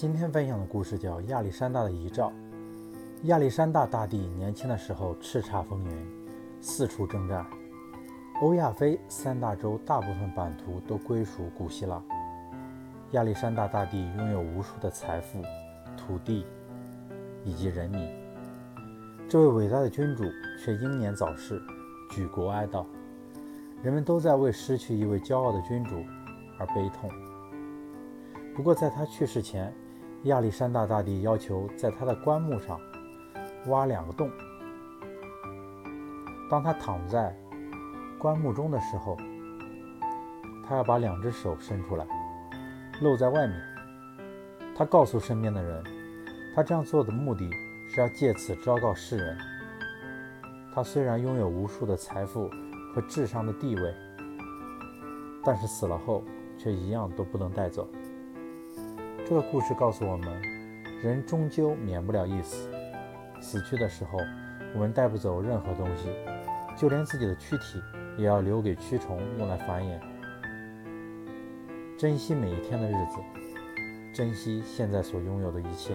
今天分享的故事叫《亚历山大的遗诏》。亚历山大大帝年轻的时候叱咤风云，四处征战。欧亚非三大洲大部分版图都归属古希腊。亚历山大大帝拥有无数的财富、土地以及人民。这位伟大的君主却英年早逝，举国哀悼。人们都在为失去一位骄傲的君主而悲痛。不过，在他去世前，亚历山大大帝要求在他的棺木上挖两个洞。当他躺在棺木中的时候，他要把两只手伸出来，露在外面。他告诉身边的人，他这样做的目的是要借此昭告世人：他虽然拥有无数的财富和至上的地位，但是死了后却一样都不能带走。这个故事告诉我们，人终究免不了一死。死去的时候，我们带不走任何东西，就连自己的躯体也要留给蛆虫用来繁衍。珍惜每一天的日子，珍惜现在所拥有的一切。